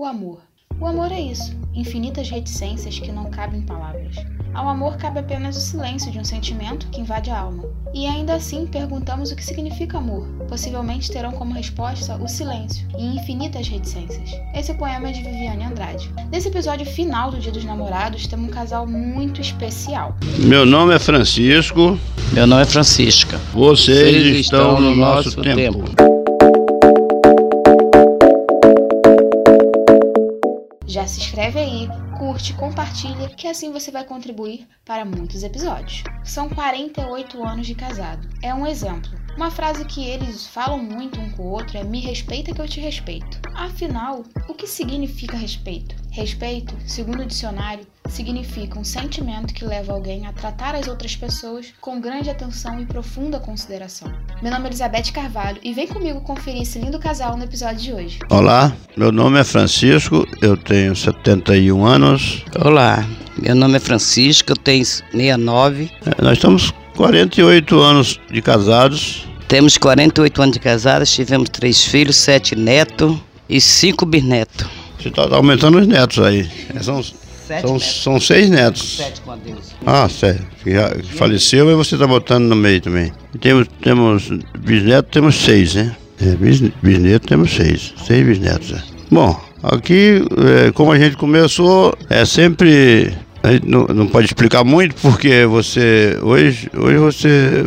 O amor. O amor é isso, infinitas reticências que não cabem em palavras. Ao amor cabe apenas o silêncio de um sentimento que invade a alma. E ainda assim perguntamos o que significa amor. Possivelmente terão como resposta o silêncio e infinitas reticências. Esse poema é de Viviane Andrade. Nesse episódio final do Dia dos Namorados, temos um casal muito especial. Meu nome é Francisco. Meu nome é Francisca. Vocês, Vocês estão, no nosso, nosso tempo. tempo. Já se inscreve aí, curte, compartilha, que assim você vai contribuir para muitos episódios. São 48 anos de casado. É um exemplo. Uma frase que eles falam muito um com o outro é me respeita que eu te respeito. Afinal, o que significa respeito? Respeito, segundo o dicionário, significa um sentimento que leva alguém a tratar as outras pessoas com grande atenção e profunda consideração. Meu nome é Elizabeth Carvalho e vem comigo conferir esse lindo casal no episódio de hoje. Olá, meu nome é Francisco, eu tenho 71 anos. Olá, meu nome é Francisco, eu tenho 69. É, nós estamos 48 anos de casados. Temos 48 anos de casados, tivemos três filhos, sete netos e cinco bisnetos. Você está aumentando os netos aí. São Sete são, netos. são seis netos. Sete com a Deus. Ah, sério. Já faleceu e você está botando no meio também. temos, temos bisnetos, temos seis, né? É, bis, bisneto temos seis. Seis bisnetos. É. Bom, aqui, é, como a gente começou, é sempre. A gente não, não pode explicar muito, porque você. Hoje, hoje você.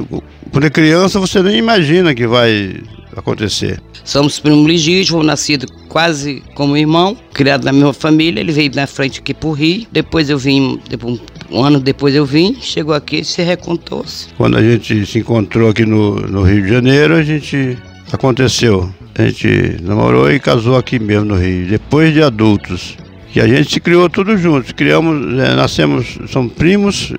Quando é criança, você nem imagina que vai acontecer. Somos primos legítimos, nascido quase como irmão, criado na mesma família. Ele veio na frente aqui pro Rio. Depois eu vim, depois, um ano depois eu vim, chegou aqui e se recontou-se. Quando a gente se encontrou aqui no, no Rio de Janeiro, a gente aconteceu. A gente namorou e casou aqui mesmo no Rio, depois de adultos que a gente se criou tudo juntos. Criamos, é, nascemos, somos primos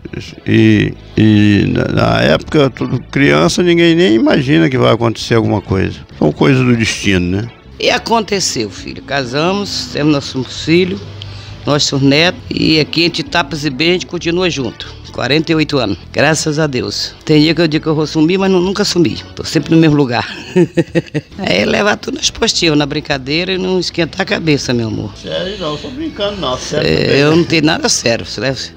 e, e na, na, época, tudo criança, ninguém nem imagina que vai acontecer alguma coisa. São coisas do destino, né? E aconteceu, filho. Casamos, temos nosso filho, nossos netos e aqui entre tapas e bem a gente continua junto. 48 anos, graças a Deus. Tem dia que eu digo que eu vou sumir, mas nunca sumi. Tô sempre no mesmo lugar. é levar tudo nas positivas, na brincadeira e não esquentar a cabeça, meu amor. Sério não, tô brincando não, sério. É, eu não tenho nada sério.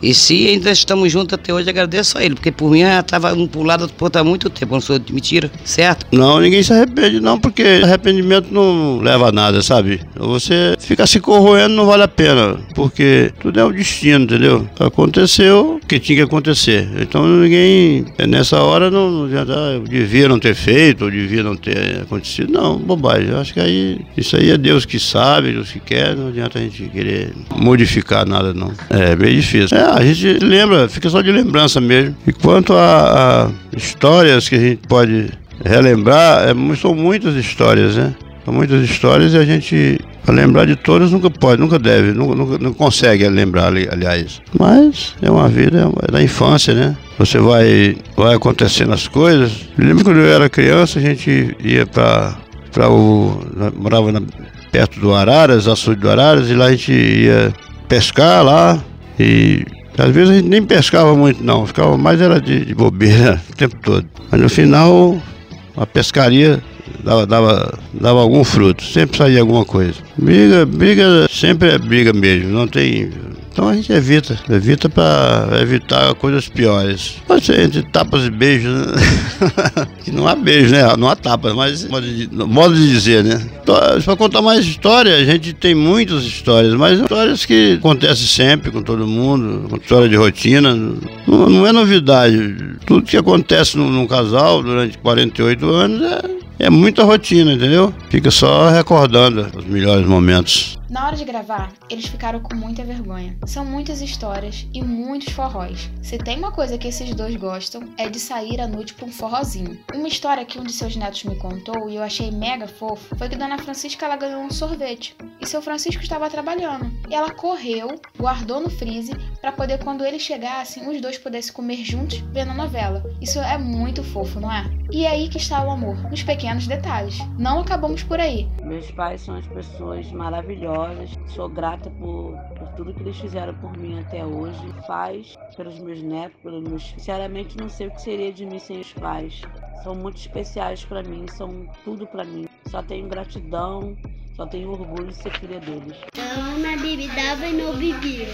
E se ainda estamos juntos até hoje, agradeço a ele, porque por mim já tava um pro lado, outro pro outro há muito tempo, não sou de mentira, certo? Não, ninguém se arrepende não, porque arrependimento não leva a nada, sabe? Você fica se corroendo não vale a pena, porque tudo é o destino, entendeu? Aconteceu que tinha que acontecer. Então ninguém, nessa hora, não, adianta, ah, devia não ter feito, ou devia não ter acontecido. Não, bobagem. Eu acho que aí, isso aí é Deus que sabe, Deus que quer, não adianta a gente querer modificar nada, não. É bem difícil. É, a gente lembra, fica só de lembrança mesmo. E quanto a, a histórias que a gente pode relembrar, é, são muitas histórias, né? São muitas histórias e a gente para lembrar de todas nunca pode, nunca deve, nunca, nunca, não consegue lembrar, aliás. Mas é uma vida, é da infância, né? Você vai, vai acontecendo as coisas. Eu lembro quando eu era criança, a gente ia para para o. morava na, perto do Araras, açude do Araras, e lá a gente ia pescar lá. E às vezes a gente nem pescava muito não, ficava mais era de, de bobeira o tempo todo. Mas no final a pescaria dava, dava, dava algum fruto, sempre saía alguma coisa. Briga, briga sempre é briga mesmo, não tem. Então a gente evita, evita para evitar coisas piores. Pode ser entre tapas e beijos, né? que não há beijo, né? Não há tapas, mas modo de, modo de dizer, né? Então, para contar mais história, a gente tem muitas histórias, mas histórias que acontecem sempre com todo mundo, história de rotina, não, não é novidade. Tudo que acontece num, num casal durante 48 anos é é muita rotina, entendeu? Fica só recordando os melhores momentos. Na hora de gravar, eles ficaram com muita vergonha. São muitas histórias e muitos forróis. Se tem uma coisa que esses dois gostam, é de sair à noite pra um forrozinho. Uma história que um de seus netos me contou e eu achei mega fofo foi que Dona Francisca ela ganhou um sorvete e seu Francisco estava trabalhando. E ela correu, guardou no freezer para poder quando eles chegassem, os dois pudessem comer juntos vendo a novela. Isso é muito fofo, não é? E é aí que está o amor, nos pequenos detalhes. Não acabamos por aí. Meus pais são as pessoas maravilhosas Sou grata por, por tudo que eles fizeram por mim até hoje. Faz pelos meus netos, pelos meus. Sinceramente, não sei o que seria de mim sem os pais. São muito especiais para mim, são tudo para mim. Só tenho gratidão. Só tenho orgulho de ser filha deles. Bebidava e não bebia.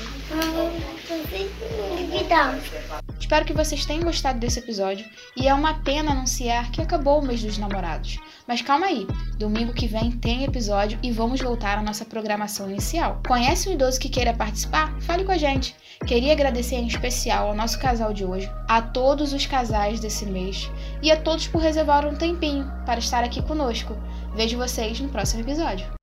Espero que vocês tenham gostado desse episódio e é uma pena anunciar que acabou o mês dos namorados. Mas calma aí, domingo que vem tem episódio e vamos voltar à nossa programação inicial. Conhece um idoso que queira participar? Fale com a gente. Queria agradecer em especial ao nosso casal de hoje, a todos os casais desse mês e a todos por reservar um tempinho para estar aqui conosco. Vejo vocês no próximo episódio.